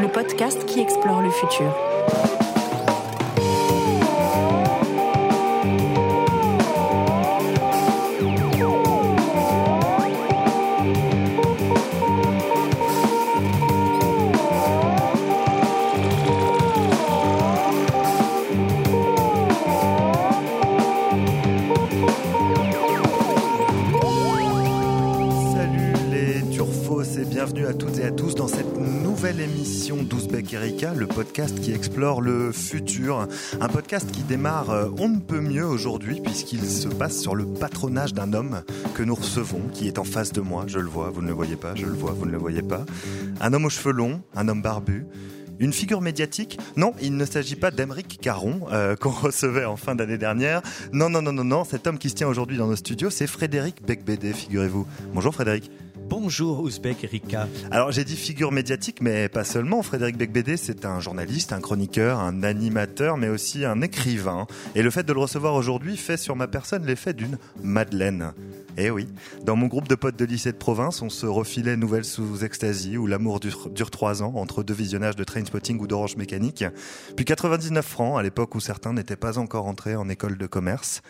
le podcast qui explore le futur. Erika, le podcast qui explore le futur. Un podcast qui démarre euh, on ne peut mieux aujourd'hui puisqu'il se passe sur le patronage d'un homme que nous recevons, qui est en face de moi, je le vois, vous ne le voyez pas, je le vois, vous ne le voyez pas. Un homme aux cheveux longs, un homme barbu, une figure médiatique Non, il ne s'agit pas d'Emeric Caron, euh, qu'on recevait en fin d'année dernière. Non, non, non, non, non, cet homme qui se tient aujourd'hui dans nos studios, c'est Frédéric Becbédé, figurez-vous. Bonjour Frédéric. Bonjour Ouzbek Erika. Alors j'ai dit figure médiatique, mais pas seulement. Frédéric Becbédé, c'est un journaliste, un chroniqueur, un animateur, mais aussi un écrivain. Et le fait de le recevoir aujourd'hui fait sur ma personne l'effet d'une Madeleine. Eh oui, dans mon groupe de potes de lycée de province, on se refilait Nouvelles sous ecstasy où l'amour dure, dure trois ans entre deux visionnages de Trainspotting ou d'Orange Mécanique. Puis 99 francs à l'époque où certains n'étaient pas encore entrés en école de commerce.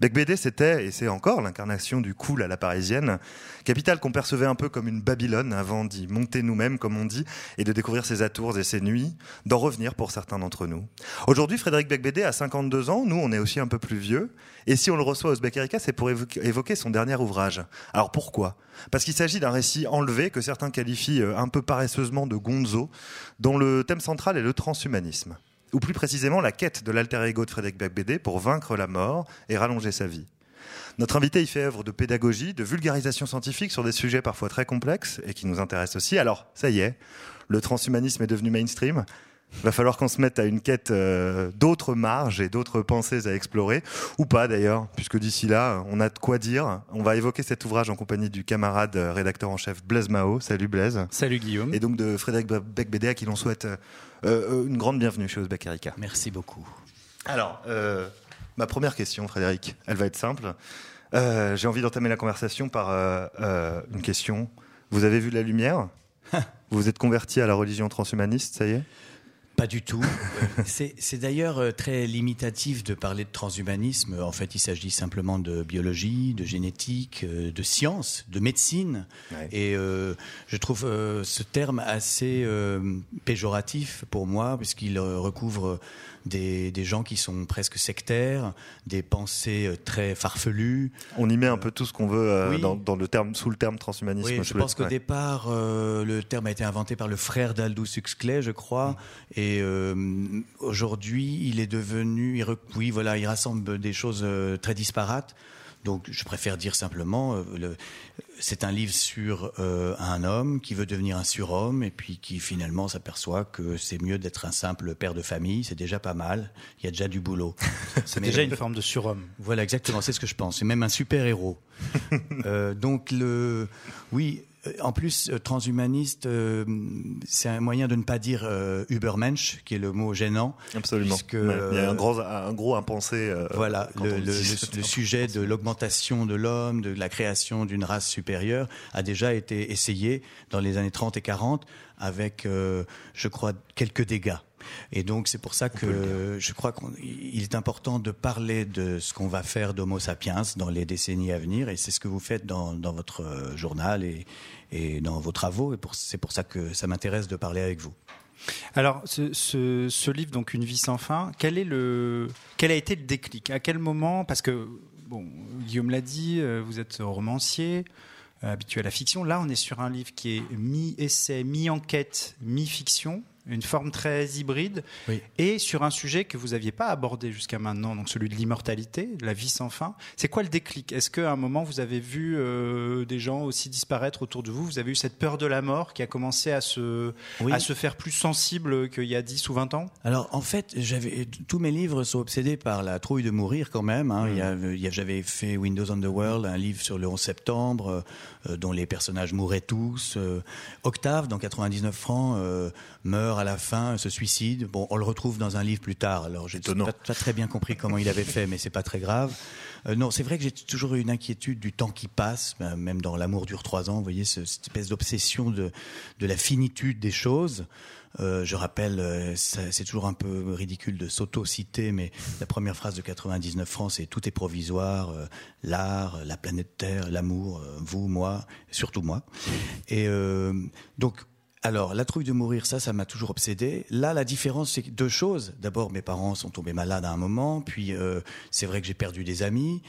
Becbédé, c'était, et c'est encore, l'incarnation du cool à la parisienne, capitale qu'on percevait un peu comme une Babylone avant d'y monter nous-mêmes, comme on dit, et de découvrir ses atours et ses nuits, d'en revenir pour certains d'entre nous. Aujourd'hui, Frédéric Becbédé a 52 ans, nous, on est aussi un peu plus vieux, et si on le reçoit au Erika, c'est pour évoquer, évoquer son dernier ouvrage. Alors pourquoi? Parce qu'il s'agit d'un récit enlevé que certains qualifient euh, un peu paresseusement de gonzo, dont le thème central est le transhumanisme ou plus précisément la quête de l'alter ego de Frédéric Becbédé pour vaincre la mort et rallonger sa vie. Notre invité y fait œuvre de pédagogie, de vulgarisation scientifique sur des sujets parfois très complexes et qui nous intéressent aussi. Alors, ça y est, le transhumanisme est devenu mainstream. Va falloir qu'on se mette à une quête euh, d'autres marges et d'autres pensées à explorer, ou pas d'ailleurs, puisque d'ici là, on a de quoi dire. On va évoquer cet ouvrage en compagnie du camarade euh, rédacteur en chef Blaise Mao. Salut Blaise. Salut Guillaume. Et donc de Frédéric Becbédé à qui l'on souhaite euh, une grande bienvenue chez Uzbek Erika. Merci beaucoup. Alors, ma première question, Frédéric, elle va être simple. J'ai envie d'entamer la conversation par une question. Vous avez vu la lumière? Vous vous êtes converti à la religion transhumaniste, ça y est? Pas du tout. C'est d'ailleurs euh, très limitatif de parler de transhumanisme. En fait, il s'agit simplement de biologie, de génétique, euh, de science, de médecine. Ouais. Et euh, je trouve euh, ce terme assez euh, péjoratif pour moi, puisqu'il recouvre des, des gens qui sont presque sectaires, des pensées euh, très farfelues. On y met un peu tout ce qu'on veut euh, oui. dans, dans le terme, sous le terme transhumanisme. Oui, je pense qu'au ouais. départ, euh, le terme a été inventé par le frère d'Aldous Huxley, je crois, et euh, aujourd'hui, il est devenu, il oui, voilà, il rassemble des choses très disparates. Donc, je préfère dire simplement, euh, c'est un livre sur euh, un homme qui veut devenir un surhomme et puis qui finalement s'aperçoit que c'est mieux d'être un simple père de famille. C'est déjà pas mal. Il y a déjà du boulot. C'est déjà une forme de surhomme. voilà, exactement, c'est ce que je pense. C'est même un super-héros. Euh, donc, le, oui, en plus, euh, transhumaniste, euh, c'est un moyen de ne pas dire euh, Übermensch, qui est le mot gênant. Absolument. puisque, Ouais, Il y a un euh, gros, un gros impensé. euh, Voilà, le, le- le- sujet de l'augmentation de l'homme, de la création d'une race supérieure, a déjà été essayé dans les années 30 et 40 avec, euh, je crois, quelques dégâts. Et donc c'est pour ça que je crois qu'il est important de parler de ce qu'on va faire d'Homo sapiens dans les décennies à venir, et c'est ce que vous faites dans, dans votre euh, journal et, et dans vos travaux, et c'est pour ça que ça m'intéresse de parler avec vous. Alors, ce, ce- ce livre, donc Une vie sans fin, quel, est le, quel a été le déclic? À quel moment? Parce que, bon, Guillaume l'a dit, euh, vous êtes romancier, euh, habitué à la fiction. Là, on est sur un livre qui est mi-essai, mi-enquête, mi-fiction. Une forme très hybride, Oui. et sur un sujet que vous n'aviez pas abordé jusqu'à maintenant, donc celui de l'immortalité, de la vie sans fin. C'est quoi le déclic? Est-ce qu'à un moment, vous avez vu euh, des gens aussi disparaître autour de vous? Vous avez eu cette peur de la mort qui a commencé à se, Oui. à se faire plus sensible qu'il y a 10 ou 20 ans? Alors en fait, j'avais tous mes livres sont obsédés par la trouille de mourir quand même. hein. Il y a- il y a- j'avais fait Windows on the World, un livre sur le 11 septembre euh, dont les personnages mouraient tous. Euh, Octave, dans 99 francs, meurt à la fin, se suicide. Bon, on le retrouve dans un livre plus tard. Alors j'ai pas, pas très bien compris comment il avait fait, mais c'est pas très grave. Euh, non, c'est vrai que j'ai toujours eu une inquiétude du temps qui passe, ben, même dans L'amour dure trois ans. Vous voyez ce- cette espèce d'obsession de, de la finitude des choses. Euh, je rappelle, euh, c'est toujours un peu ridicule de s'auto-citer, mais la première phrase de 99 francs, c'est tout est provisoire, euh, l'art, la planète Terre, l'amour, euh, vous, moi, surtout moi. Et euh, donc, alors, la trouille de mourir, ça, ça m'a toujours obsédé. Là, la différence, c'est deux choses. D'abord, mes parents sont tombés malades à un moment, puis euh, c'est vrai que j'ai perdu des amis.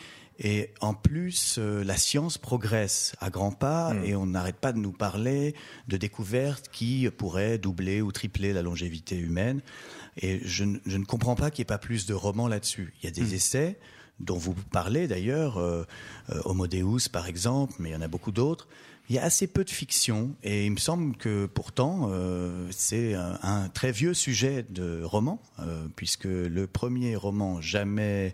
Et en plus, euh, la science progresse à grands pas et on n'arrête pas de nous parler de découvertes qui pourraient doubler ou tripler la longévité humaine. Et je, ne- je ne comprends pas qu'il n'y ait pas plus de romans là-dessus. Il y a des essais dont vous parlez d'ailleurs, euh, euh, Homo Deus par exemple, mais il y en a beaucoup d'autres. Il y a assez peu de fiction et il me semble que pourtant euh, c'est un, un très vieux sujet de roman, euh, puisque le premier roman jamais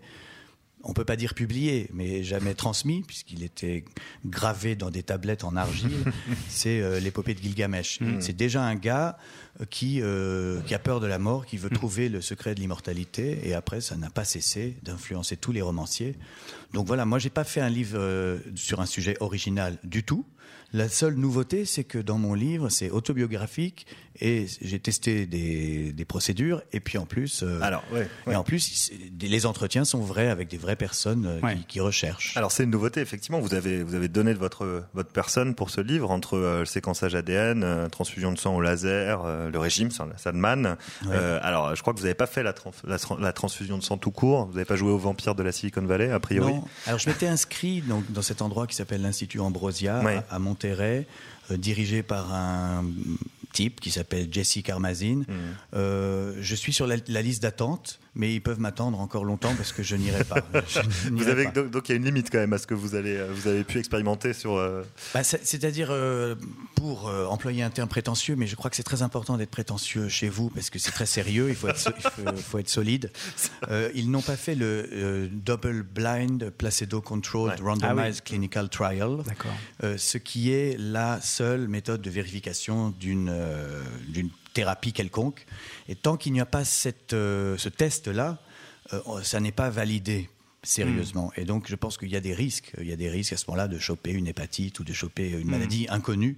on peut pas dire publié, mais jamais transmis, puisqu'il était gravé dans des tablettes en argile, c'est euh, l'épopée de Gilgamesh. C'est déjà un gars euh, qui, euh, qui a peur de la mort, qui veut trouver le secret de l'immortalité, et après, ça n'a pas cessé d'influencer tous les romanciers. Donc voilà, moi, j'ai pas fait un livre euh, sur un sujet original du tout. La seule nouveauté, c'est que dans mon livre, c'est autobiographique et j'ai testé des, des procédures. Et puis en plus, euh, Alors, ouais, ouais. et en plus, les entretiens sont vrais avec des vraies personnes euh, Ouais. qui, qui recherchent. Alors c'est une nouveauté effectivement. Vous avez vous avez donné de votre votre personne pour ce livre entre euh, le séquençage ADN, euh, transfusion de sang au laser, le régime, ça, ça demande. Euh, alors je crois que vous n'avez pas fait la, tran- la, tran- la transfusion de sang tout court. Vous n'avez pas joué au vampire de la Silicon Valley a priori? Non. Alors je m'étais inscrit donc, dans cet endroit qui s'appelle l'Institut Ambrosia à, à Monterrey, euh, dirigé par un type qui s'appelle Jesse Carmazine. Mmh. Euh, je suis sur la, la liste d'attente, mais ils peuvent m'attendre encore longtemps parce que je n'irai pas. Je Vous avez pas. donc donc il y a une limite quand même à ce que vous allez euh, vous avez pu expérimenter sur. euh, Bah, c'est- C'est-à-dire, euh, pour euh, employer un terme prétentieux, mais je crois que c'est très important d'être prétentieux chez vous parce que c'est très sérieux, il faut être, so- il faut, faut être solide. Euh, ils n'ont pas fait le euh, Double Blind Placebo Controlled Ouais. Randomized Clinical Trial, euh, ce qui est la seule méthode de vérification d'une euh, d'une thérapie quelconque. Et tant qu'il n'y a pas cette, euh, ce test-là, euh, ça n'est pas validé sérieusement. Et donc, je pense qu'il y a des risques. Il y a des risques à ce moment-là de choper une hépatite ou de choper une maladie inconnue.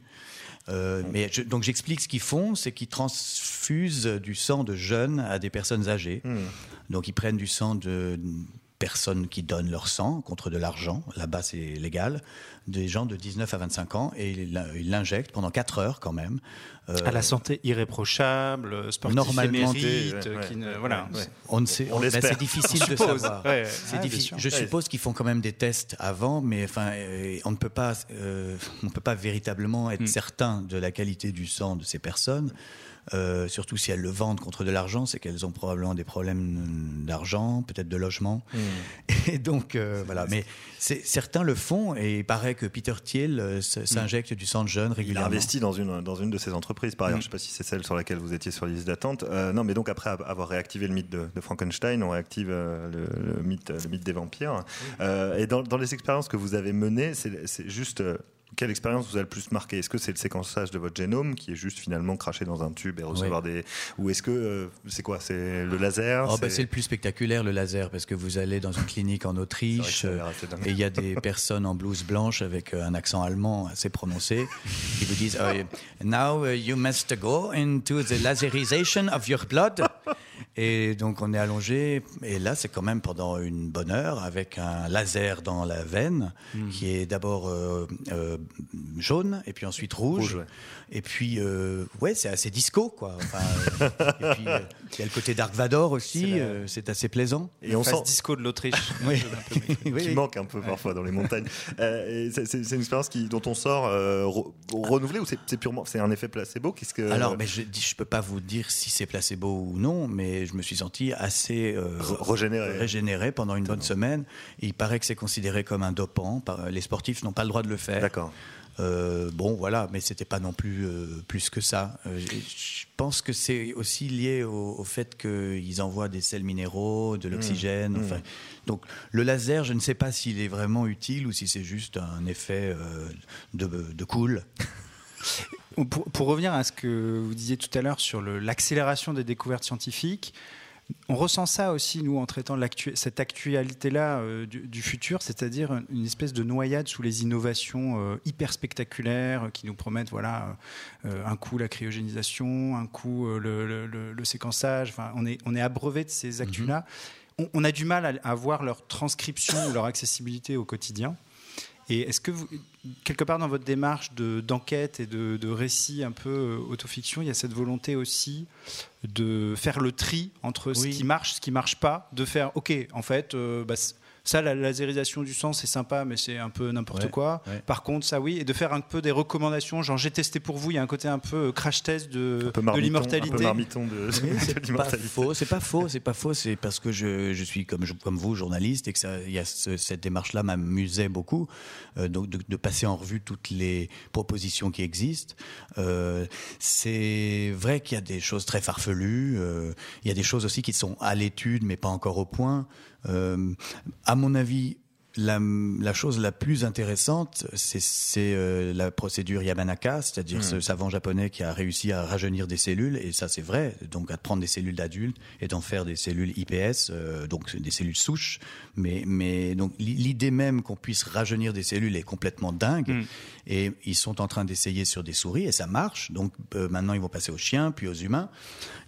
Euh, mais je- donc j'explique ce qu'ils font, c'est qu'ils transfusent du sang de jeunes à des personnes âgées. Donc ils prennent du sang de personnes qui donnent leur sang contre de l'argent, là-bas c'est légal, des gens de 19 à 25 ans, et ils l'in- ils l'injectent pendant 4 heures quand même. Euh, À la santé irréprochable, sportif Normalement, émérite, ouais, qui ne- ouais, voilà. ouais, ouais. On ne sait, On on- ben, c'est difficile On de suppose. savoir. Ouais, difficile. Je suppose qu'ils font quand même des tests avant, mais enfin, euh, on ne peut pas, euh, on ne peut pas véritablement être certain de la qualité du sang de ces personnes. Euh, surtout si elles le vendent contre de l'argent, c'est qu'elles ont probablement des problèmes d'argent, peut-être de logement. Mm. Et donc euh, voilà. Mais certains le font, et il paraît que Peter Thiel euh, s- s'injecte du sang de jeunes Il a régulièrement. investi dans une, dans une de ses entreprises, par ailleurs. Mm. Je ne sais pas si c'est celle sur laquelle vous étiez sur la liste d'attente. Euh, non, mais donc après avoir réactivé le mythe de, de Frankenstein, on réactive le, le mythe, le mythe des vampires. Et dans, dans les expériences que vous avez menées, c'est juste. Quelle expérience vous a le plus marqué? Est-ce que c'est le séquençage de votre génome qui est juste finalement craché dans un tube et recevoir des. Ou est-ce que. euh, c'est quoi? C'est le laser Oh, bah, c'est le plus spectaculaire, le laser, parce que vous allez dans une clinique en Autriche, et il y a des personnes en blouse blanche avec euh, un accent allemand assez prononcé, qui vous disent Oh, Now uh, you must go into the laserization of your blood. Et donc on est allongé, et là c'est quand même pendant une bonne heure avec un laser dans la veine, qui est d'abord euh, euh, jaune, et puis ensuite rouge. Rouge, ouais. Et puis, euh, ouais, c'est assez disco, quoi. Enfin, euh, et puis, euh, il y a le côté Dark Vador aussi, C'est la- euh, c'est assez plaisant. Et on sent. disco de l'Autriche. Oui. qui Oui, manque un peu parfois dans les montagnes. Euh, c'est une expérience qui, dont on sort euh, re- renouvelée ou c'est purement c'est un effet placebo Qu'est-ce que Alors, mais je dis, je peux pas vous dire si c'est placebo ou non, mais je me suis senti assez euh, Re- régénéré. régénéré pendant une bonne semaine. Et il paraît que c'est considéré comme un dopant. Les sportifs n'ont pas le droit de le faire. D'accord. Euh, bon, voilà, mais c'était pas non plus euh, plus que ça. Euh, je pense que c'est aussi lié au, au fait qu'ils envoient des sels minéraux, de l'oxygène. Mmh. Enfin, donc, le laser, je ne sais pas s'il est vraiment utile ou si c'est juste un effet de, de cool. Pour, pour revenir à ce que vous disiez tout à l'heure sur l'accélération des découvertes scientifiques, On ressent ça aussi, nous, en traitant cette actualité-là euh, du, futur, c'est-à-dire une espèce de noyade sous les innovations euh, hyper spectaculaires qui nous promettent voilà, euh, un coup la cryogénisation, un coup le, séquençage. Enfin, on, est, on est abreuvé de ces actus-là. Mm-hmm. On, a du mal à, voir leur transcription ou leur accessibilité au quotidien. Et est-ce que vous, quelque part dans votre démarche d'enquête et de, de, récit un peu euh, autofiction, il y a cette volonté aussi de faire le tri entre ce qui marche, ce qui marche pas, de faire, ok, en fait, euh, bah, ça, la laserisation du sang, c'est sympa, mais c'est un peu n'importe quoi. Par contre, ça, oui, et de faire un peu des recommandations, genre j'ai testé pour vous, il y a un côté un peu euh, crash test de, de l'immortalité. Un peu marmiton de, c'est pas faux, c'est pas faux, c'est pas faux, c'est parce que je, je suis comme, comme vous, journaliste, et que ça, y a cette démarche-là m'amusait beaucoup, euh, donc de, passer en revue toutes les propositions qui existent. Euh, c'est vrai qu'il y a des choses très farfelues, il y a des choses aussi qui sont à l'étude, mais pas encore au point. Euh, à mon avis, la, la, chose la plus intéressante, c'est euh, la procédure Yamanaka, c'est-à-dire hmm. ce savant japonais qui a réussi à rajeunir des cellules, et ça c'est vrai, donc à prendre des cellules d'adultes et d'en faire des cellules IPS, euh, donc des cellules souches. Mais, mais donc l'idée même qu'on puisse rajeunir des cellules est complètement dingue, hmm. et ils sont en train d'essayer sur des souris et ça marche. Donc maintenant ils vont passer aux chiens, puis aux humains,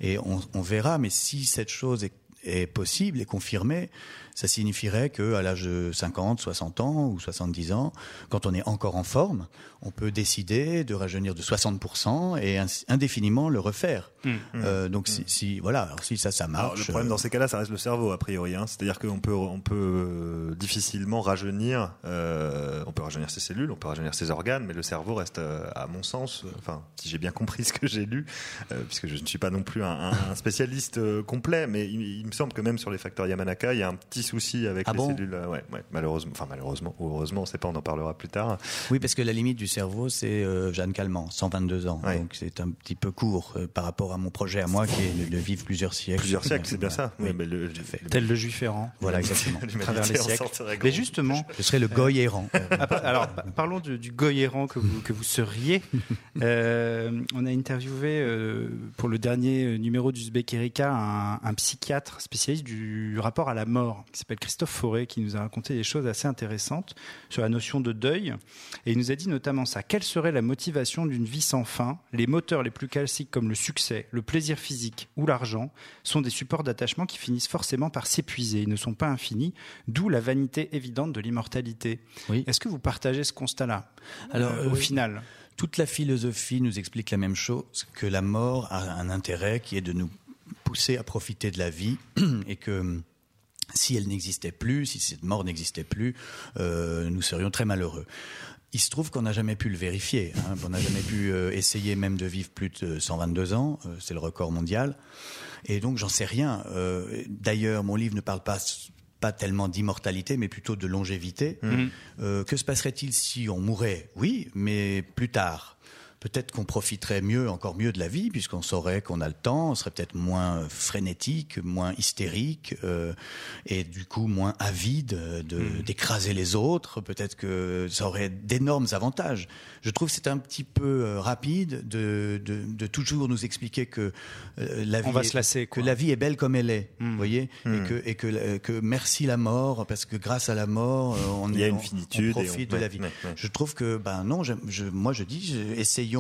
et on, on verra. Mais si cette chose est est possible et confirmé, ça signifierait qu'à l'âge de 50, 60 ans ou 70 ans, quand on est encore en forme, on peut décider de rajeunir de 60% et indéfiniment le refaire. Mmh. Euh, donc mmh. si, voilà, alors si ça ça marche. le problème dans ces cas-là, ça reste le cerveau a priori. Hein. C'est-à-dire qu'on peut on peut euh, difficilement rajeunir. Euh, on peut rajeunir ses cellules, on peut rajeunir ses organes, mais le cerveau reste, à mon sens, enfin si j'ai bien compris ce que j'ai lu, puisque je ne suis pas non plus un, spécialiste complet, mais il, me semble que même sur les facteurs Yamanaka, il y a un petit souci avec ah les cellules. Ouais, malheureusement, enfin malheureusement ou heureusement, on ne sait pas, on en parlera plus tard. Oui, parce que la limite du cerveau, c'est euh, Jeanne Calment, 122 ans. Donc c'est un petit peu court euh, par rapport à mon projet à moi qui est de, vivre plusieurs siècles. Plusieurs siècles, c'est bien ça. Oui, mais le, Tel le juif errant. Voilà, exactement. travers les siècles. Mais justement. Je serais le goy errant. Alors, parlons du, du goy errant que vous, que vous seriez. Euh, on a interviewé pour le dernier numéro d'Uzbek Erika un, un, psychiatre spécialiste du rapport à la mort qui s'appelle Christophe Fauré qui nous a raconté des choses assez intéressantes sur la notion de deuil. Et il nous a dit notamment ça. Quelle serait la motivation d'une vie sans fin? Les moteurs les plus classiques comme le succès, le plaisir physique ou l'argent sont des supports d'attachement qui finissent forcément par s'épuiser. Ils ne sont pas infinis, d'où la vanité évidente de l'immortalité. Oui. Est-ce que vous partagez ce constat-là? Alors, euh, au final toute la philosophie nous explique la même chose, que la mort a un intérêt qui est de nous pousser à profiter de la vie et que si elle n'existait plus, si cette mort n'existait plus, euh, nous serions très malheureux. Il se trouve qu'on n'a jamais pu le vérifier. Hein. On n'a jamais pu euh, essayer même de vivre plus de 122 ans. Euh, c'est le record mondial. Et donc, j'en sais rien. Euh, d'ailleurs, mon livre ne parle pas pas tellement d'immortalité, mais plutôt de longévité. Mmh. que se passerait-il si on mourait? Oui, mais plus tard peut-être qu'on profiterait mieux, encore mieux de la vie, puisqu'on saurait qu'on a le temps, on serait peut-être moins frénétique, moins hystérique, euh, et du coup moins avide hmm. d'écraser les autres. Peut-être que ça aurait d'énormes avantages. Je trouve que c'est un petit peu euh, rapide de, de, toujours nous expliquer que euh, la vie, va se lasser, que la vie est belle comme elle est, hmm. vous voyez, et hmm. que et que, que merci la mort, parce que grâce à la mort, on, Il y a une finitude on profite de la vie. Je trouve que ben non, je, moi je dis,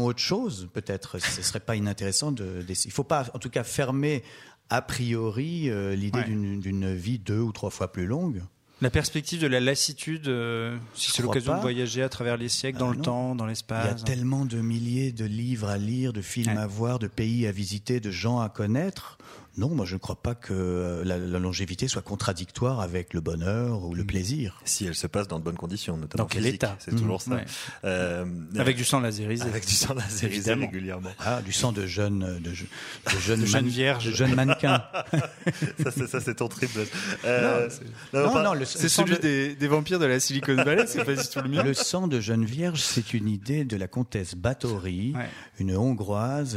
autre chose, peut-être. Ce serait pas inintéressant de. Il faut pas, en tout cas, fermer a priori euh, l'idée d'une vie deux ou trois fois plus longue. La perspective de la lassitude, euh, si c'est l'occasion de voyager à travers les siècles, dans ah le temps, dans l'espace. Il y a tellement de milliers de livres à lire, de films à voir, de pays à visiter, de gens à connaître. Non, moi je ne crois pas que euh, la, longévité soit contradictoire avec le bonheur ou le mm. plaisir. Si elle se passe dans de bonnes conditions, notamment dans quel état C'est toujours ça. Euh, avec du sang lasérisé. Avec du sang lasérisé régulièrement. Ah, du sang de jeunes, de, jeunes, de jeunes vierges, de jeunes mannequins. ça, c'est ton triple. Euh, non, non, c'est celui des, des, vampires de la Silicon Valley. c'est pas du tout le mien. Le sang de jeunes vierges, c'est une idée de la comtesse Bathory, une hongroise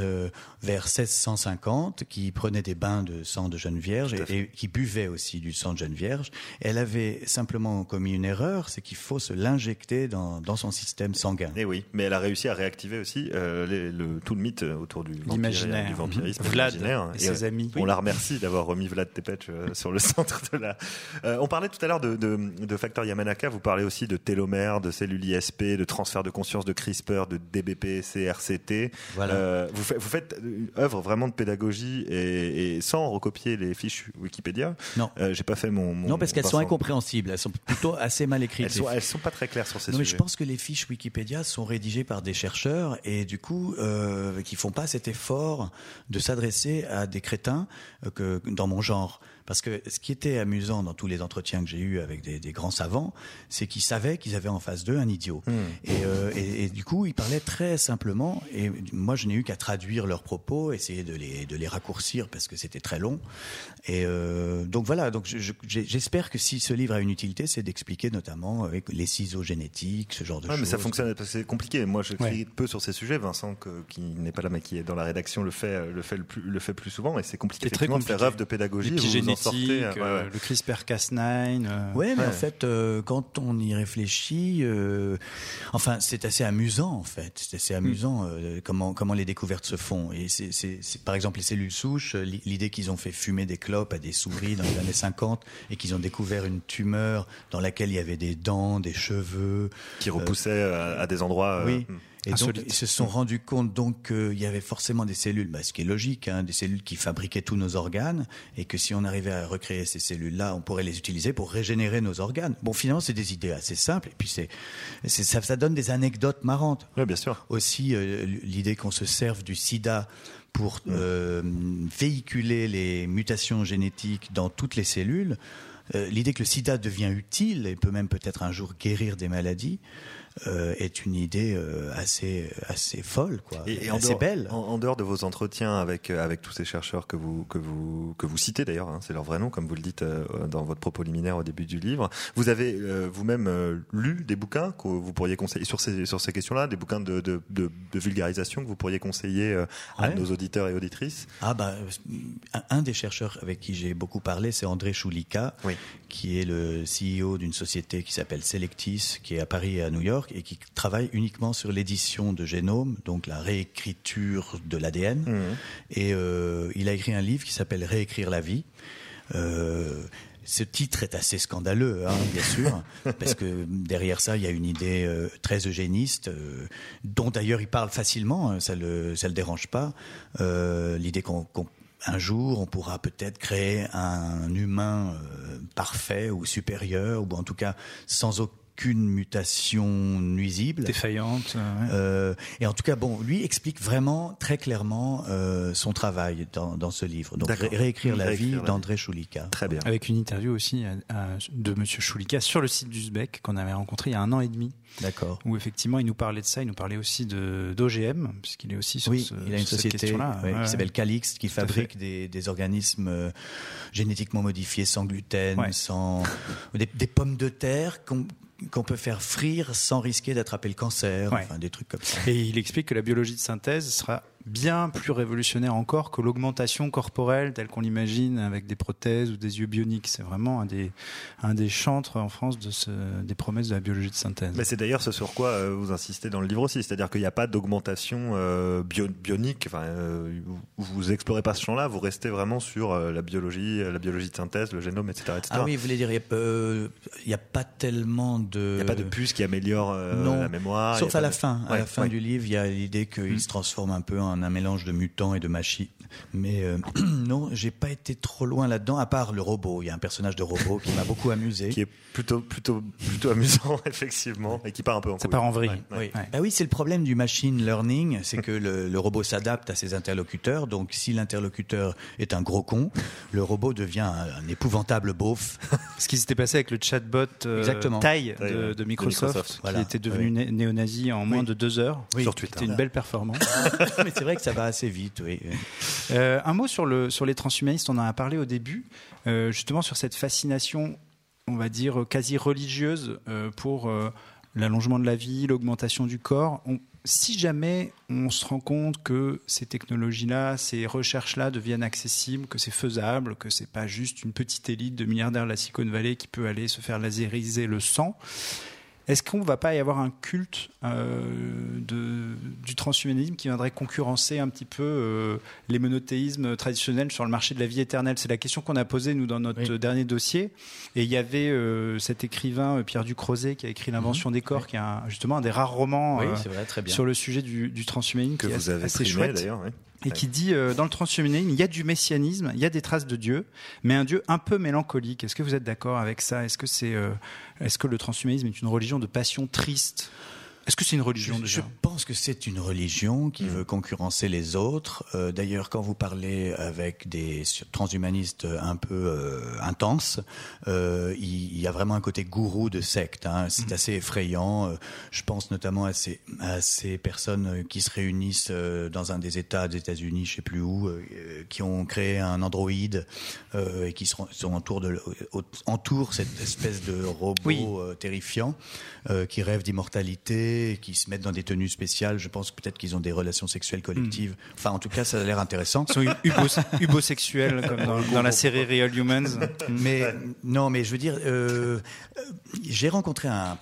vers 1650 qui prenait des bain de sang de jeune vierge et, et qui buvait aussi du sang de jeune vierge. Elle avait simplement commis une erreur, c'est qu'il faut se l'injecter dans, dans son système sanguin. Et oui, mais elle a réussi à réactiver aussi euh, les- le, tout le mythe autour du, vampire- du vampirisme. Vlad l'imaginaire. et ses euh, amis. On la remercie d'avoir remis Vlad Tepes euh, sur le centre de la. Euh, on parlait tout à l'heure de, de, de facteur Yamanaka. Vous parlez aussi de télomères, de cellules ISP, de transfert de conscience de CRISPR, de DBP, CRCT. Voilà. Euh, vous, faites, vous faites une œuvre vraiment de pédagogie et, et sans recopier les fiches Wikipédia. Non. Euh, J'ai pas fait mon. mon- Non, parce qu'elles sont incompréhensibles. Elles sont plutôt assez mal écrites. Elles sont, elles sont pas très claires sur ces Non, mais je pense que les fiches Wikipédia sont rédigées par des chercheurs et du coup euh, qui font pas cet effort de s'adresser à des crétins euh, que dans mon genre. Parce que ce qui était amusant dans tous les entretiens que j'ai eus avec des, des grands savants, c'est qu'ils savaient qu'ils avaient en face d'eux un idiot. Et, euh, et, et du coup, ils parlaient très simplement. Et moi, je n'ai eu qu'à traduire leurs propos, essayer de les, de les raccourcir parce que c'était très long. Et euh, donc voilà. Donc je- je- j'espère que si ce livre a une utilité, c'est d'expliquer notamment avec les ciseaux génétiques, ce genre de Ouais, choses. mais ça fonctionne parce que c'est compliqué. Moi, j'écris Ouais. peu sur ces sujets. Vincent, que- qui n'est pas là, mais qui est dans la rédaction, le fait, le fait, le plus, le fait plus souvent. Et c'est compliqué C'est très effectivement, de faire compliqué. œuvre de pédagogie. vous vous en sortez, euh, ouais, euh, ouais. le CRISPR-Cas9. euh, Ouais, mais Ouais. en fait, euh, quand on y réfléchit, euh, enfin, c'est assez amusant en fait. C'est assez amusant euh, comment comment les découvertes se font. Et c'est, c'est, c'est- par exemple les cellules souches, li- l'idée qu'ils ont fait fumer des clopes à des souris dans les années 50 et qu'ils ont découvert une tumeur dans laquelle il y avait des dents, des cheveux. qui repoussait euh, à des endroits. euh, Oui. hmm. Et donc, ils se sont rendus compte donc qu'il y avait forcément des cellules, bah, ce qui est logique, hein, des cellules qui fabriquaient tous nos organes, et que si on arrivait à recréer ces cellules-là, on pourrait les utiliser pour régénérer nos organes. Bon, finalement, c'est des idées assez simples, et puis c'est, c'est- ça, ça donne des anecdotes marrantes. Ouais, bien sûr. Aussi, euh, l'idée qu'on se serve du sida pour euh, véhiculer les mutations génétiques dans toutes les cellules, euh, l'idée que le sida devient utile et peut même peut-être un jour guérir des maladies, euh, est une idée euh, assez assez folle, quoi, Et, assez dehors, belle. en, en dehors de vos entretiens avec euh, avec tous ces chercheurs que vous que vous que vous citez d'ailleurs, hein, c'est leur vrai nom comme vous le dites euh, dans votre propos liminaire au début du livre. Vous avez euh, vous-même euh, lu des bouquins que vous pourriez conseiller sur ces sur ces questions-là, des bouquins de de, de, de vulgarisation que vous pourriez conseiller euh, à Ouais. nos auditeurs et auditrices? Ah bah un, un des chercheurs avec qui j'ai beaucoup parlé, c'est André Choulika, Oui. qui est le CEO d'une société qui s'appelle Selectis, qui est à Paris et à New York et qui travaille uniquement sur l'édition de génome, donc la réécriture de l'ADN. Mhm. Et euh, il a écrit un livre qui s'appelle Réécrire la vie. Euh, ce titre est assez scandaleux, hein, bien sûr, parce que derrière ça, il y a une idée euh, très eugéniste, euh, dont d'ailleurs il parle facilement, hein, ça le ça le dérange pas. Euh, L'idée qu'on qu'on- un jour, on pourra peut-être créer un humain parfait ou supérieur, ou en tout cas sans aucune mutation nuisible. défaillante. euh, ouais. Euh, et en tout cas, bon, lui explique vraiment très clairement euh, son travail dans, dans ce livre. Donc. Ré- réécrire la Réécrire vie d'André Choulika. Très bien. Avec une interview aussi à- à- de Monsieur Choulika sur le site d'Uzbek qu'on avait rencontré il y a un an et demi, D'accord. où effectivement il nous parlait de ça, il nous parlait aussi de d'OGM, puisqu'il est aussi sur, Oui, ce- il a une sur cette société Ouais, qui s'appelle Calix qui fabrique des, des organismes génétiquement modifiés sans gluten, Ouais. sans des, des pommes de terre qu'on qu'on peut faire frire sans risquer d'attraper le cancer, Ouais. enfin des trucs comme ça. Et il explique que la biologie de synthèse sera bien plus révolutionnaire encore que l'augmentation corporelle telle qu'on l'imagine avec des prothèses ou des yeux bioniques. C'est vraiment un des, un des chantres en France de ce, des promesses de la biologie de synthèse. Mais c'est d'ailleurs ce sur quoi euh, vous insistez dans le livre aussi, c'est-à-dire qu'il n'y a pas d'augmentation euh, bio- bionique. Enfin, euh, vous, explorez pas ce champ-là, vous restez vraiment sur euh, la biologie, la biologie de synthèse, le génome, etc., etc. Ah oui, vous voulez dire, il n'y a, pas- euh, a tellement de... Il n'y a pas de puce qui améliore euh, Non. la mémoire. Sauf à la de- fin. À la fin ouais. du livre, il y a l'idée qu'il Mm. se transforme un peu en un mélange de mutants et de machines. Mais euh, non, j'ai pas été trop loin là-dedans, à part le robot. Il y a un personnage de robot qui m'a beaucoup amusé. Qui est plutôt, plutôt, plutôt amusant, effectivement, et qui part un peu en Ça couille. part en vrille. Ouais, ouais. Oui. Bah oui, c'est le problème du machine learning, c'est que le, le robot s'adapte à ses interlocuteurs. Donc, si l'interlocuteur est un gros con, le robot devient un, un épouvantable beauf. Ce qui s'était passé avec le chatbot euh, Exactement. Taille Taille, de, de De Microsoft, Microsoft. qui Voilà. était devenu né- néo-nazi en moins de deux heures. Oui. Sur Twitter. C'était une belle performance. Mais vrai que ça va assez vite, oui. Euh, un mot sur, le, sur les transhumanistes, on en a parlé au début, euh, justement sur cette fascination, on va dire, quasi religieuse euh, pour l'allongement de la vie, l'augmentation du corps. si jamais on se rend compte que ces technologies-là, ces recherches-là deviennent accessibles, que c'est faisable, que c'est pas juste une petite élite de milliardaires de la Silicon Valley qui peut aller se faire laseriser le sang, est-ce qu'on ne va pas y avoir un culte euh, de, du transhumanisme qui viendrait concurrencer un petit peu euh, les monothéismes traditionnels sur le marché de la vie éternelle? C'est la question qu'on a posée, nous, dans notre dernier dossier. Et il y avait euh, cet écrivain, Pierre Ducrozet, qui a écrit L'invention des corps, qui est justement un des rares romans sur le sujet du, transhumanisme. Que vous avez assez chouette. d'ailleurs et qui dit euh, dans le transhumanisme, il y a du messianisme, il y a des traces de Dieu, mais un Dieu un peu mélancolique. Est-ce que vous êtes d'accord avec ça? Est-ce que euh, est-ce que le transhumanisme est une religion de passion triste? Est-ce que c'est une religion je, je pense que c'est une religion qui hmm. veut concurrencer les autres. Euh, d'ailleurs, quand vous parlez avec des transhumanistes un peu euh, intenses, euh, il, y a vraiment un côté gourou de secte. Hein. C'est hmm. assez effrayant. Je pense notamment à ces, à ces personnes qui se réunissent dans un des États des États-Unis, je sais plus où, qui ont créé un androïde et qui sont, sont entourent, de, entourent cette espèce de robot terrifiant qui rêve d'immortalité qui se mettent dans des tenues spéciales. Je pense peut-être qu'ils ont des relations sexuelles collectives. Hmm. Enfin, en tout cas, ça a l'air intéressant. Ils sont ubosexuels, comme dans, la série Real Humans. Mais non, mais je veux dire, euh, j'ai rencontré un,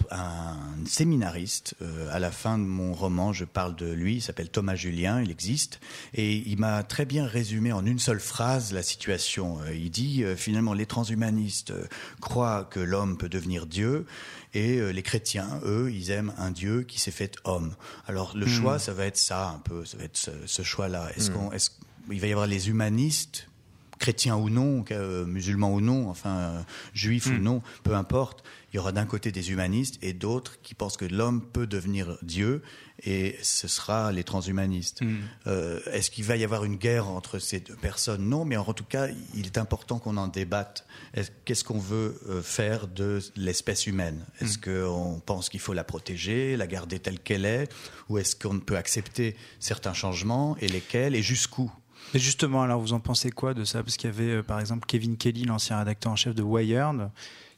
séminariste euh, à la fin de mon roman. Je parle de lui. Il s'appelle Thomas Julien. Il existe et il m'a très bien résumé en une seule phrase la situation. Euh, il dit finalement, les transhumanistes croient que l'homme peut devenir Dieu et euh, les chrétiens, eux, ils aiment un Dieu qui s'est fait homme. Alors le hmm. choix, ça va être ça un peu, ça va être ce, choix-là. Est-ce hmm. qu'on, est il va y avoir les humanistes chrétiens ou non, euh, musulmans ou non, enfin euh, juifs ou hmm. non, peu importe. Il y aura d'un côté des humanistes et d'autres qui pensent que l'homme peut devenir Dieu et ce sera les transhumanistes. Hmm. Euh, est-ce qu'il va y avoir une guerre entre ces deux personnes? Non, mais en tout cas, il est important qu'on en débatte. Qu'est-ce qu'on veut faire de l'espèce humaine? Est-ce hmm. qu'on pense qu'il faut la protéger, la garder telle qu'elle est, ou est-ce qu'on peut accepter certains changements et lesquels et jusqu'où? Justement, alors vous en pensez quoi de ça? Parce qu'il y avait euh, par exemple Kevin Kelly, l'ancien rédacteur en chef de Wired,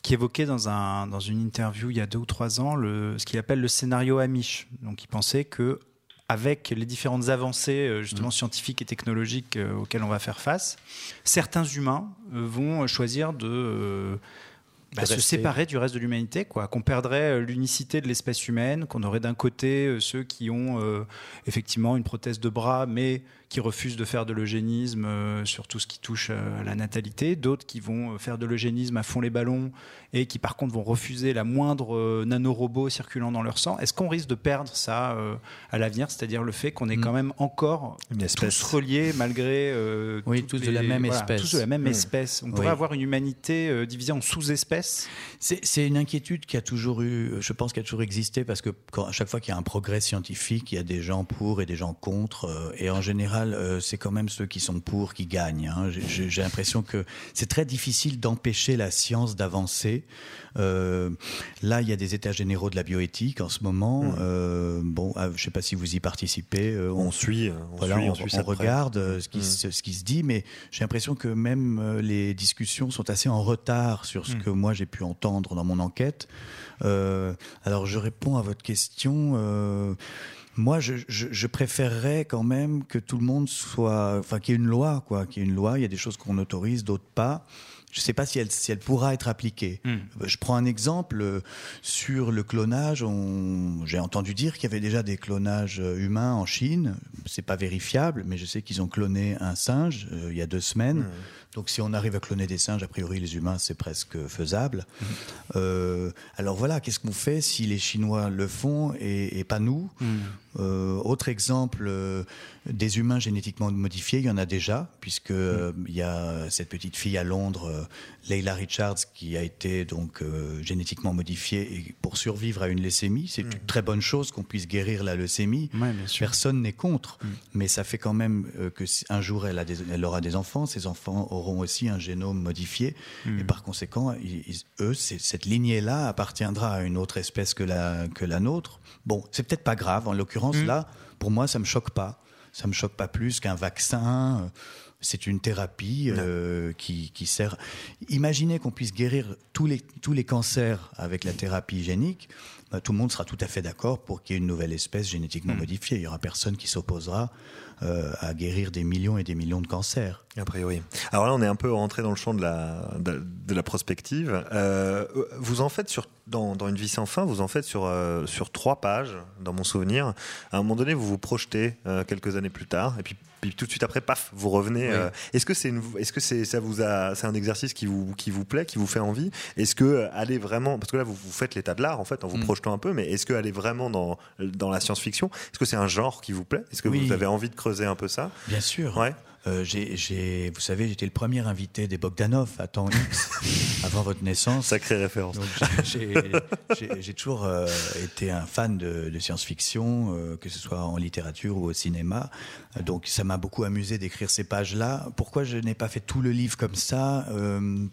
qui évoquait dans, un, dans une interview il y a deux ou trois ans le, ce qu'il appelle le scénario Amish. Donc il pensait que avec les différentes avancées euh, justement mmh. scientifiques et technologiques euh, auxquelles on va faire face, certains humains vont choisir de bah, se séparer du reste de l'humanité, quoi. Qu'on perdrait l'unicité de l'espèce humaine, qu'on aurait d'un côté ceux qui ont effectivement une prothèse de bras, mais qui refusent de faire de l'eugénisme euh, sur tout ce qui touche euh, à la natalité, d'autres qui vont euh, faire de l'eugénisme à fond les ballons et qui par contre vont refuser la moindre nanorobot circulant dans leur sang. Est-ce qu'on risque de perdre ça à l'avenir, c'est-à-dire le fait qu'on est quand mm. même encore tous reliés malgré oui tous de la même espèce, tous de la même espèce. On pourrait avoir une humanité divisée en sous-espèces? C'est une inquiétude qui a toujours eu, je pense, qui a toujours existé parce que quand, à chaque fois qu'il y a un progrès scientifique, il y a des gens pour et des gens contre, et en général euh, c'est quand même ceux qui sont pour qui gagnent. Hein. J'ai l'impression que c'est très difficile d'empêcher la science d'avancer. Euh, là, il y a des états généraux de la bioéthique en ce moment. Hmm. Euh, bon, ah, je ne sais pas si vous y participez. on, suit, on, on, regarde ce qui, se, ce qui se dit, mais j'ai l'impression que même les discussions sont assez en retard sur ce hmm. que moi j'ai pu entendre dans mon enquête. alors, je réponds à votre question. Moi, je, je, je, préférerais quand même que tout le monde soit, enfin, qu'il y ait une loi, quoi, qu'il y ait une loi. Il y a des choses qu'on autorise, d'autres pas. Je ne sais pas si elle, si elle pourra être appliquée. Hmm. Je prends un exemple euh, sur le clonage. J'ai entendu dire qu'il y avait déjà des clonages euh, humains en Chine. C'est pas vérifiable, mais je sais qu'ils ont cloné un singe euh, il y a deux semaines. Hmm. Donc si on arrive à cloner des singes, a priori les humains, c'est presque faisable. Mhm. Euh, alors voilà, qu'est-ce qu'on fait si les Chinois le font et, pas nous? Mhm. euh, Autre exemple, euh, des humains génétiquement modifiés, il y en a déjà, puisque mhm. il y a cette petite fille à Londres, Leila Richards, qui a été donc génétiquement modifiée pour survivre à une leucémie. C'est une très bonne chose qu'on puisse guérir la leucémie. Personne n'est contre, mais ça fait quand même que un jour elle, a elle aura des enfants, ses enfants auront auront aussi un génome modifié. Et hmm. par conséquent, eux, cette lignée-là appartiendra à une autre espèce que la, que la nôtre. Bon, c'est peut-être pas grave. En l'occurrence, hmm. là, pour moi, ça me choque pas. Ça me choque pas plus qu'un vaccin. C'est une thérapie euh, qui, qui, sert. Imaginez qu'on puisse guérir tous les, tous les cancers avec la thérapie génique. Bah, tout le monde sera tout à fait d'accord pour qu'il y ait une nouvelle espèce génétiquement Mm. modifiée. Il y aura personne qui s'opposera euh, à guérir des millions et des millions de cancers. A priori. Alors là, on est un peu rentré dans le champ de la, de, de la prospective. Euh, vous en faites sur, dans, dans Une vie sans fin, vous en faites sur, euh, sur trois pages, dans mon souvenir. À un moment donné, vous vous projetez euh, quelques années plus tard, et puis, puis tout de suite après, paf, vous revenez. Oui. euh, est-ce que c'est est-ce que c'est, ça vous a, c'est un exercice qui vous, qui vous plaît, qui vous fait envie? Est-ce que aller vraiment, parce que là, vous, vous faites l'état de l'art en fait, en vous Mm. projetant un peu, mais est-ce que aller vraiment dans, dans la science-fiction, est-ce que c'est un genre qui vous plaît? Est-ce que Oui. vous avez envie de creuser un peu ça? Bien sûr. Ouais. Euh, j'ai, j'ai- vous savez, j'étais le premier invité des Bogdanov à temps X, avant votre naissance. Sacrée référence. Donc, j'ai- j'ai j'ai toujours euh, été un fan de, de science-fiction, euh, que ce soit en littérature ou au cinéma. Donc ça m'a beaucoup amusé d'écrire ces pages-là. Pourquoi je n'ai pas fait tout le livre comme ça?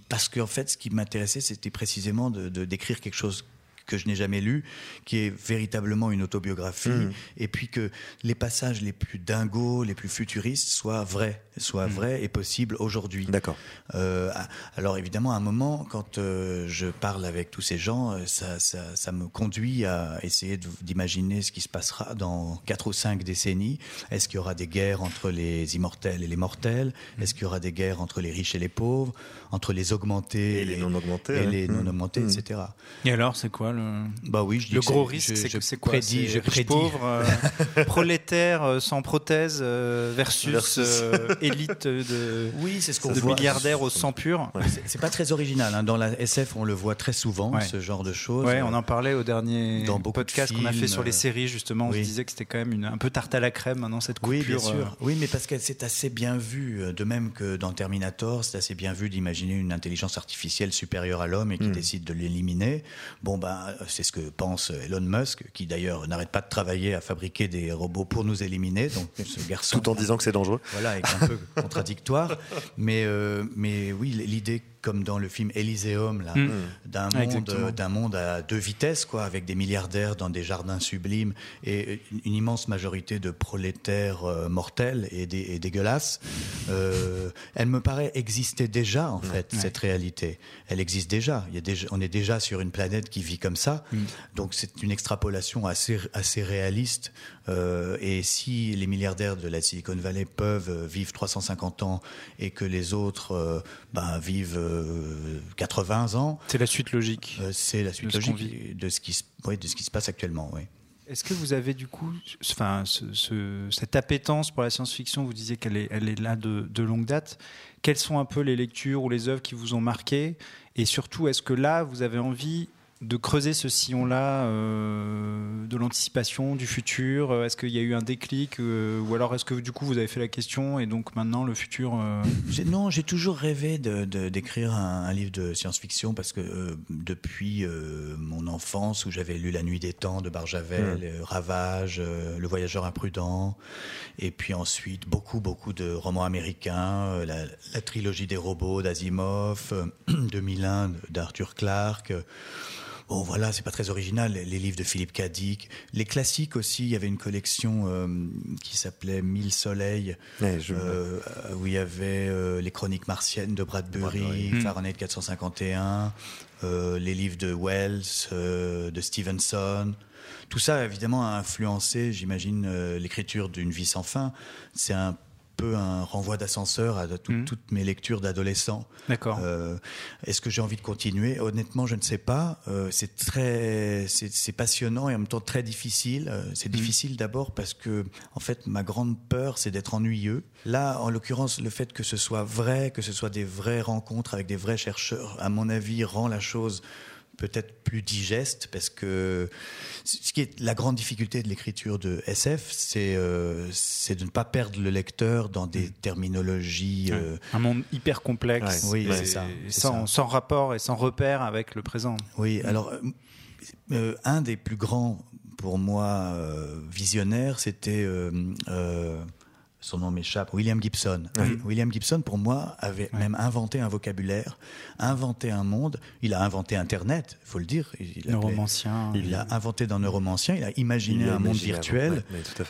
Parce qu'en fait, ce qui m'intéressait, c'était précisément de de- d'écrire quelque chose que je n'ai jamais lu, qui est véritablement une autobiographie, Mhm. et puis que les passages les plus dingos, les plus futuristes soient vrais, soient vrais et possibles aujourd'hui. D'accord. Euh, ah, alors évidemment, à un moment, quand euh, je parle avec tous ces gens, euh, ça, ça, ça me conduit à essayer d'imaginer ce qui se passera dans quatre ou cinq décennies. Est-ce qu'il y aura des guerres entre les immortels et les mortels? Est-ce qu'il y aura des guerres entre les riches et les pauvres? Entre les augmentés Et les non augmentés, et les non augmentés, Mmh. etc. Et alors, c'est quoi le, Bah oui, je dis le que gros risque C'est je que c'est quoi prédis, C'est je prédis. pauvre, euh, prolétaire euh, sans prothèse euh, versus, Versus. euh, élite de, Oui, ce de voit. milliardaires au sang pur. Ouais. C'est- pas très original. hein. Dans la SF, on le voit très souvent, Ouais. ce genre de choses. Ouais, on en parlait au dernier Dans beaucoup de podcast qu'on a fait sur les séries justement. On oui. se disait que c'était quand même une, un peu tarte à la crème maintenant cette coupure. Oui, bien sûr. euh, Oui, mais parce que c'est assez bien vu. De même que dans Terminator, c'est assez bien vu d'imaginer une intelligence artificielle supérieure à l'homme et qui Mm. décide de l'éliminer. Bon, ben, c'est ce que pense Elon Musk, qui d'ailleurs n'arrête pas de travailler à fabriquer des robots pour nous éliminer. Donc, ce garçon. Tout en disant que c'est dangereux. Voilà, est un peu contradictoire. Mais, euh, mais oui, l'idée, comme dans le film Elyséum, là, Mm. d'un Ah, monde, exactement. euh, d'un monde à deux vitesses, quoi, avec des milliardaires dans des jardins sublimes et une, une immense majorité de prolétaires euh, mortels et, dé- et dégueulasses. Euh, elle me paraît exister déjà, en fait, Ouais. cette réalité. Elle existe déjà. Il y a déjà. On est déjà sur une planète qui vit comme ça. Mm. Donc c'est une extrapolation assez, assez réaliste. Euh, et si les milliardaires de la Silicon Valley peuvent euh, vivre 350 ans et que les autres euh, ben, vivent euh, 80 ans, C'est la suite logique. euh, c'est la suite De logique de ce, qui se, ouais, de ce qui se passe actuellement. Oui. Est-ce que vous avez du coup, enfin, ce- ce- cette appétence pour la science-fiction, vous disiez qu'elle est, elle est là de, de longue date. Quelles sont un peu les lectures ou les œuvres qui vous ont marqué? Et surtout, est-ce que là, vous avez envie de creuser ce sillon-là euh, de l'anticipation, du futur Est-ce qu'il y a eu un déclic euh, Ou alors est-ce que du coup, vous avez fait la question et donc maintenant le futur euh, Non, j'ai toujours rêvé de- de- d'écrire un, un livre de science-fiction parce que euh, depuis euh, mon enfance où j'avais lu La Nuit des Temps de Barjavel, Mm. euh, Ravage, euh, Le Voyageur imprudent, et puis ensuite beaucoup beaucoup de romans américains, euh, la, la trilogie des robots d'Asimov, euh, 2001 d'Arthur Clarke. Bon, voilà, c'est pas très original. Les livres de Philippe Cadic, les classiques aussi. Il y avait une collection euh, qui s'appelait Mille soleils, Ouais, je- euh, où il y avait euh, les chroniques martiennes de Bradbury, Bradbury. Mm. Fahrenheit 451, euh, les livres de Wells, euh, de Stevenson. Tout ça, évidemment, a influencé, j'imagine, euh, l'écriture d'une vie sans fin. C'est un peu un renvoi d'ascenseur à tout- Mm. toutes mes lectures d'adolescents. D'accord. Euh, Est-ce que j'ai envie de continuer? Honnêtement, je ne sais pas. Euh, c'est très, c'est passionnant et en même temps très difficile. Euh, c'est Mm. difficile d'abord parce que, en fait, ma grande peur, c'est d'être ennuyeux. Là, en l'occurrence, le fait que ce soit vrai, que ce soit des vraies rencontres avec des vrais chercheurs, à mon avis, rend la chose peut-être plus digeste parce que ce qui est la grande difficulté de l'écriture de SF, c'est euh, c'est de ne pas perdre le lecteur dans des terminologies. euh, un monde hyper complexe. Ouais. Oui, c'est ça, Sans, ça. sans rapport et sans repère avec le présent. Oui, alors euh, un des plus grands pour moi visionnaires, c'était son nom m'échappe, William Gibson. William Gibson, pour moi, avait même inventé un vocabulaire, inventé un monde. Il a inventé Internet, il faut le dire. Il neuromancien. il a inventé dans Neuromancien, il a imaginé un monde virtuel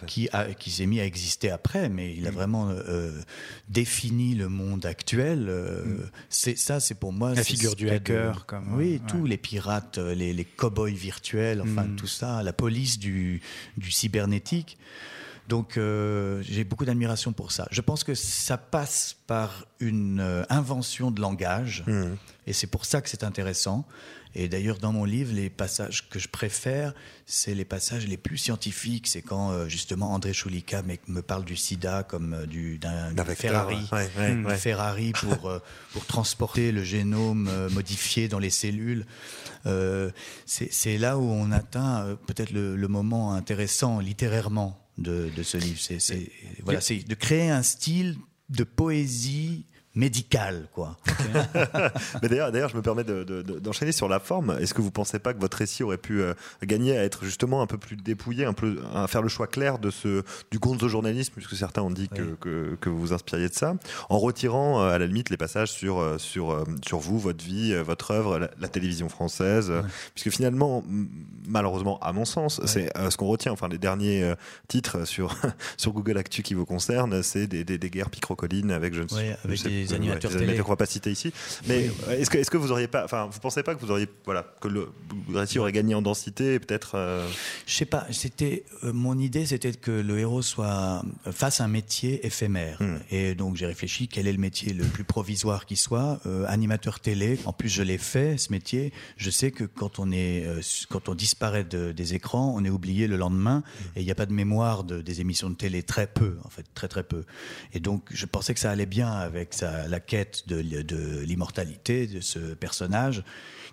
qui, a, qui s'est mis à exister après, mais il a vraiment euh, défini le monde actuel. Euh, mm. C'est ça, c'est pour moi la figure du hacker, comme oui, tous les pirates, euh, les, les cow-boys virtuels, enfin mm. tout ça, la police du, du cybernétique. Donc euh, j'ai beaucoup d'admiration pour ça. Je pense que ça passe par une euh, invention de langage, mmh. et c'est pour ça que c'est intéressant. Et d'ailleurs, dans mon livre, les passages que je préfère, c'est les passages les plus scientifiques. C'est quand euh, justement André Choulika me parle du sida comme du, d'un Ferrari, mmh. Ferrari pour pour transporter le génome modifié dans les cellules. c'est là où on atteint peut-être le, le moment intéressant littérairement de, ce livre. C'est voilà, de créer un style de poésie médical, quoi. Mais d'ailleurs, d'ailleurs, je me permets d'enchaîner sur la forme. Est-ce que vous pensez pas que votre récit aurait pu euh, gagner à être justement un peu plus dépouillé, un peu à faire le choix clair de ce du gonzo-journalisme, puisque certains ont dit que, que, vous vous inspiriez de ça, en retirant euh, à la limite les passages sur euh, sur sur vous, votre vie, votre œuvre, la, télévision française, puisque finalement, malheureusement, à mon sens, c'est ce qu'on retient. Enfin, les derniers titres sur sur Google Actu qui vous concernent, c'est des, des, guerres picrocolines avec je ne sais des animateurs télé. qu'on va pas citer ici. Mais est-ce que, est-ce que vous auriez pas, enfin, vous pensez pas que vous auriez, voilà, que le récit aurait gagné en densité, peut-être euh... Je sais pas. C'était euh, mon idée, c'était que le héros soit euh, fasse un métier éphémère. Hmm. Et donc j'ai réfléchi quel est le métier le plus provisoire qui soit. Euh, animateur télé. En plus, je l'ai fait ce métier. Je sais que quand on est, quand on disparaît de, des écrans, on est oublié le lendemain hmm. et il n'y a pas de mémoire de, des émissions de télé très peu, en fait, très très peu. Et donc je pensais que ça allait bien avec ça la, quête de, l'immortalité de ce personnage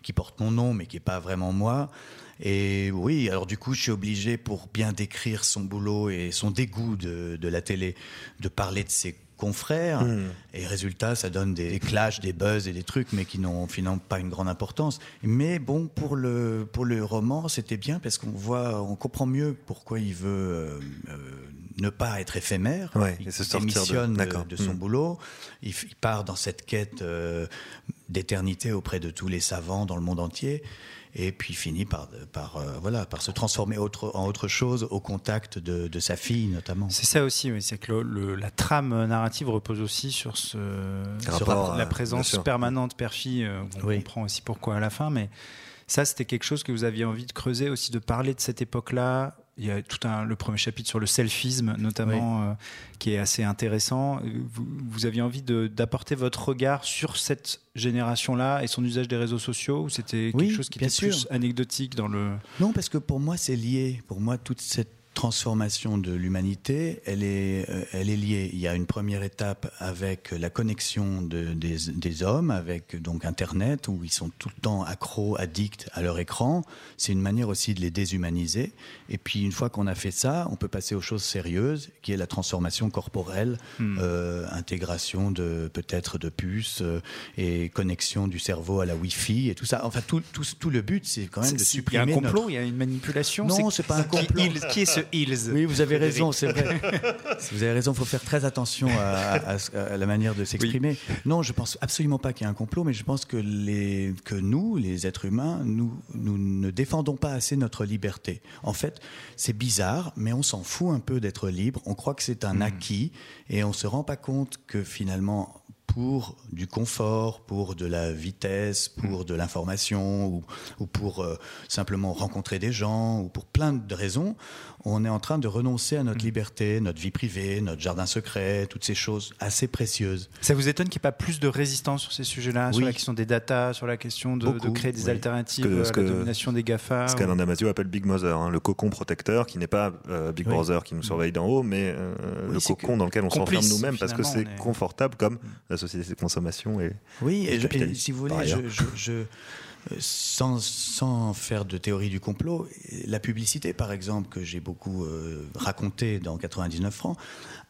qui porte mon nom mais qui n'est pas vraiment moi. Et oui, alors du coup, je suis obligé, pour bien décrire son boulot et son dégoût de, la télé, de parler de ses confrères. Hmm. Et résultat, ça donne des clashs, des buzz et des trucs, mais qui n'ont finalement pas une grande importance. Mais bon, pour le, pour le roman, c'était bien parce qu'on voit, on comprend mieux pourquoi il veut euh, euh, ne pas être éphémère. il se démissionne de, son hmm. boulot. Il, part dans cette quête euh, d'éternité auprès de tous les savants dans le monde entier. Et puis finit par, par, euh, voilà, par se transformer autre, en autre chose au contact de, sa fille notamment. C'est ça aussi, c'est que la trame narrative repose aussi sur, ce, la, présence permanente père-fille. Euh, on comprend aussi pourquoi à la fin, mais ça c'était quelque chose que vous aviez envie de creuser aussi, de parler de cette époque-là, il y a tout un, le premier chapitre sur le selfisme, notamment, euh, qui est assez intéressant. Vous, vous aviez envie d'apporter votre regard sur cette génération-là et son usage des réseaux sociaux ou c'était quelque chose qui était plus anecdotique dans le... Non, parce que pour moi, c'est lié. Pour moi, toute cette transformation de l'humanité, elle est, euh, elle est liée. Il y a une première étape avec la connexion de, des, des, hommes, avec donc Internet, où ils sont tout le temps accros, addicts à leur écran. C'est une manière aussi de les déshumaniser. Et puis une fois qu'on a fait ça, on peut passer aux choses sérieuses, qui est la transformation corporelle, hmm. euh, intégration de peut-être de puces euh, et connexion du cerveau à la Wi-Fi et tout ça. Enfin, tout, tout, tout le but, c'est quand même de supprimer. Il y a un complot, il y a une manipulation. Non, c'est pas un complot. Qui, est ce oui, vous avez raison, c'est vrai. vous avez raison, il faut faire très attention à, la manière de s'exprimer. Non, je pense absolument pas qu'il y ait un complot, mais je pense que, les, que nous, les êtres humains, nous, nous ne défendons pas assez notre liberté. En fait, c'est bizarre, mais on s'en fout un peu d'être libre. On croit que c'est un hmm. acquis et on se rend pas compte que finalement, pour du confort, pour de la vitesse, pour de l'information ou, ou, pour euh, simplement rencontrer des gens ou pour plein de raisons, on est en train de renoncer à notre mm. liberté, notre vie privée, notre jardin secret, toutes ces choses assez précieuses. Ça vous étonne qu'il n'y ait pas plus de résistance sur ces sujets-là, sur la question des data, sur la question de, créer des alternatives à la domination des GAFA Ce qu'Alain Damasio appelle Big Mother, hein, le cocon protecteur, qui n'est pas euh, Big Brother qui nous surveille d'en haut, mais euh, le cocon dans lequel on s'enferme nous-mêmes parce que c'est confortable comme mm. Société de consommation et Oui, et, si vous voulez, je sans, sans, faire de théorie du complot, la publicité, par exemple, que j'ai beaucoup euh, raconté dans 99 francs,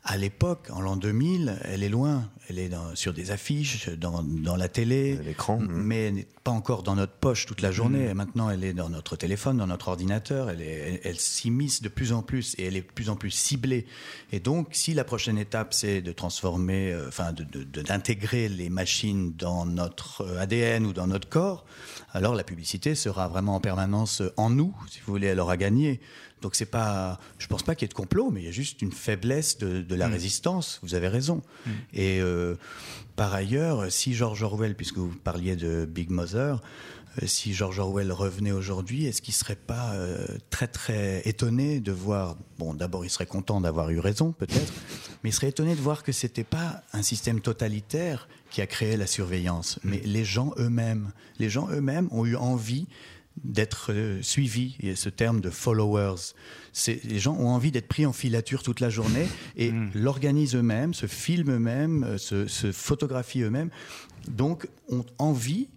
à l'époque, en l'an 2000, elle est loin. Elle est dans, sur des affiches, dans, dans la télé, l'écran, mais pas encore dans notre poche toute la journée. Maintenant, elle est dans notre téléphone, dans notre ordinateur. Elle, est, elle, s'immisce de plus en plus et elle est de plus en plus ciblée. Et donc, si la prochaine étape, c'est de transformer, euh, enfin, d'intégrer les machines dans notre ADN ou dans notre corps, alors la publicité sera vraiment en permanence en nous, si vous voulez, elle aura gagné. Donc c'est pas, je pense pas qu'il y ait de complot, mais il y a juste une faiblesse de, de la mm. résistance. Vous avez raison. Mm. Et euh, par ailleurs, si George Orwell, puisque vous parliez de Big Mother, euh, si George Orwell revenait aujourd'hui, est-ce qu'il serait pas euh, très très étonné de voir Bon, d'abord, il serait content d'avoir eu raison, peut-être, mais il serait étonné de voir que c'était pas un système totalitaire qui a créé la surveillance, mais les gens eux-mêmes. Les gens eux-mêmes ont eu envie d'être euh, suivis. Il y a ce terme de followers. Les gens ont envie d'être pris en filature toute la journée et mm. l'organisent eux-mêmes, se filment eux-mêmes, euh, se, se, photographient eux-mêmes. Donc, ont envie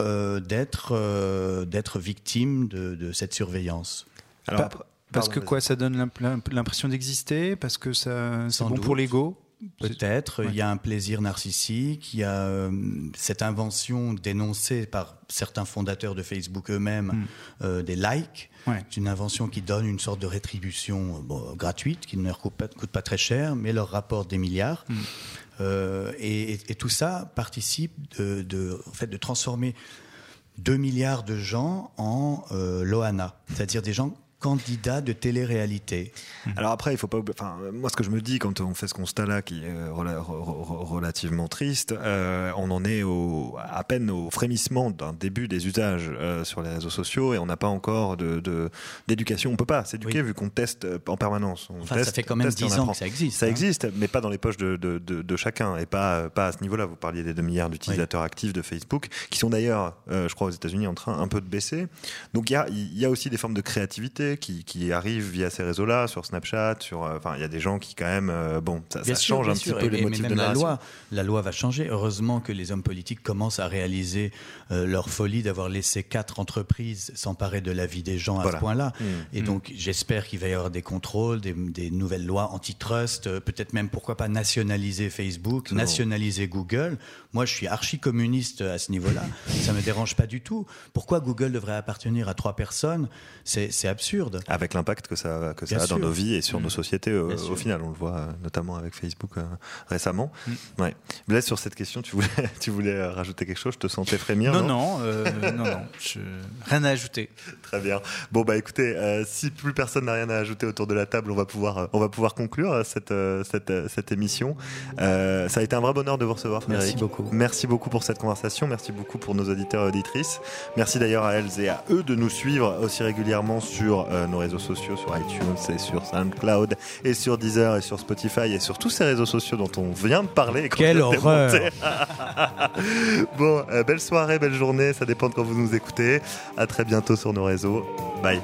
euh, d'être euh, d'être victimes de, de, cette surveillance. Alors, parce que quoi, ça donne l'impression d'exister? Parce que ça, c'est bon pour l'ego? Peut-être, il y a un plaisir narcissique, il y a euh, cette invention dénoncée par certains fondateurs de Facebook eux-mêmes hmm. euh, des likes. C'est une invention qui donne une sorte de rétribution bon, gratuite, qui ne leur coûte pas, coûte pas, très cher, mais leur rapporte des milliards. Hmm. Euh, et, et, et, tout ça participe de, de, en fait, de transformer 2 milliards de gens en euh, Loana, c'est-à-dire des gens candidat de télé-réalité. Mhm. Alors après, il faut pas. Enfin, moi, ce que je me dis quand on fait ce constat-là, qui est relativement triste, euh, on en est au, à peine au frémissement d'un début des usages euh, sur les réseaux sociaux et on n'a pas encore de d'éducation. on peut pas s'éduquer vu qu'on teste euh, en permanence. On enfin, ça fait quand même 10 ans que ça existe. Ça hein. existe, mais pas dans les poches de, de, de, chacun et pas pas à ce niveau-là. Vous parliez des 2 milliards d'utilisateurs actifs de Facebook, qui sont d'ailleurs, je crois, aux États-Unis en train un peu de baisser. Donc il y a, il y a aussi des formes de créativité qui, arrivent via ces réseaux-là, sur Snapchat, sur, euh, enfin, il y a des gens qui quand même, euh, bon, ça, change un petit peu les motifs de la loi. La loi va changer. Heureusement que les hommes politiques commencent à réaliser euh, leur folie d'avoir laissé quatre entreprises s'emparer de la vie des gens à ce point-là. Mmh. Et mmh. donc, j'espère qu'il va y avoir des contrôles, des, nouvelles lois antitrust, peut-être même pourquoi pas nationaliser Facebook, nationaliser Google. Moi, je suis archi communiste à ce niveau-là. ça me dérange pas du tout. Pourquoi Google devrait appartenir à trois personnes? C'est absurde. Avec l'impact que ça, que ça a dans nos vies et sur nos sociétés euh, au, final. On le voit euh, notamment avec Facebook euh, récemment. Mm. Ouais. Blaise, sur cette question, tu voulais, tu voulais rajouter quelque chose? Je te sentais frémir Non, non, non, non, rien à ajouter. Très bien. Bon, bah écoutez, si plus personne n'a rien à ajouter autour de la table, on va pouvoir, on va pouvoir conclure cette, cette, cette émission. ça a été un vrai bonheur de vous recevoir, Frédéric. Merci beaucoup. Merci beaucoup pour cette conversation. Merci beaucoup pour nos auditeurs et auditrices. Merci d'ailleurs à elles et à eux de nous suivre aussi régulièrement sur euh, nos réseaux sociaux, sur iTunes et sur SoundCloud et sur Deezer et sur Spotify et sur tous ces réseaux sociaux dont on vient de parler. Quelle horreur Bon, euh, belle soirée, belle journée. Ça dépend de quand vous nous écoutez. À très bientôt sur nos réseaux. Bye.